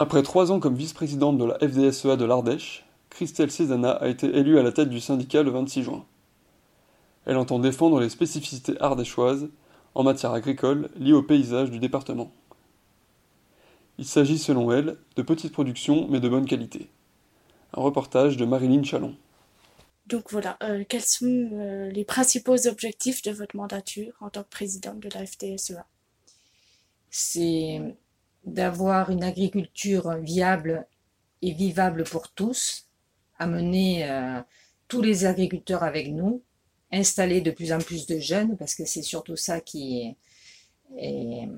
Après trois ans comme vice-présidente de la FDSEA de l'Ardèche, Christelle Cézanna a été élue à la tête du syndicat le 26 juin. Elle entend défendre les spécificités ardéchoises en matière agricole liées au paysage du département. Il s'agit selon elle de petites productions mais de bonne qualité. Un reportage de Marilyn Chalon. Donc voilà, euh, quels sont euh, les principaux objectifs de votre mandature en tant que présidente de la FDSEA c'est d'avoir une agriculture viable et vivable pour tous, amener euh, tous les agriculteurs avec nous, installer de plus en plus de jeunes, parce que c'est surtout ça qui est, et,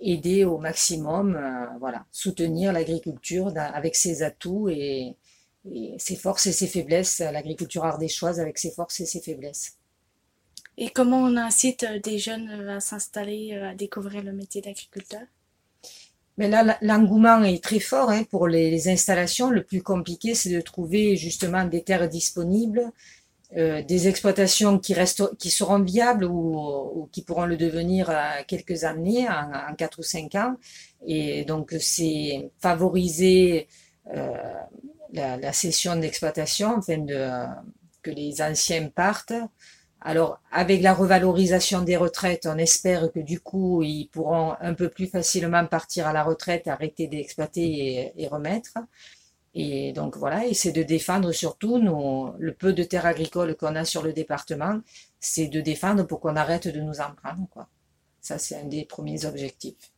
aider au maximum, euh, voilà, soutenir l'agriculture avec ses atouts et, ses forces et ses faiblesses, l'agriculture ardéchoise avec ses forces et ses faiblesses. Et comment on incite euh, des jeunes à s'installer, à découvrir le métier d'agriculteur? Mais là, l'engouement est très fort hein, pour les, installations. Le plus compliqué, c'est de trouver justement des terres disponibles, euh, des exploitations qui restent, qui seront viables ou, qui pourront le devenir quelques années, en, en quatre ou cinq ans. Et donc, c'est favoriser euh, la, la cession d'exploitation, afin de que les anciens partent. Alors, avec la revalorisation des retraites, on espère que du coup, ils pourront un peu plus facilement partir à la retraite, arrêter d'exploiter et, et remettre. Et donc voilà, et c'est de défendre surtout nos, le peu de terres agricoles qu'on a sur le département, c'est de défendre pour qu'on arrête de nous en prendre, quoi. Ça, c'est un des premiers objectifs.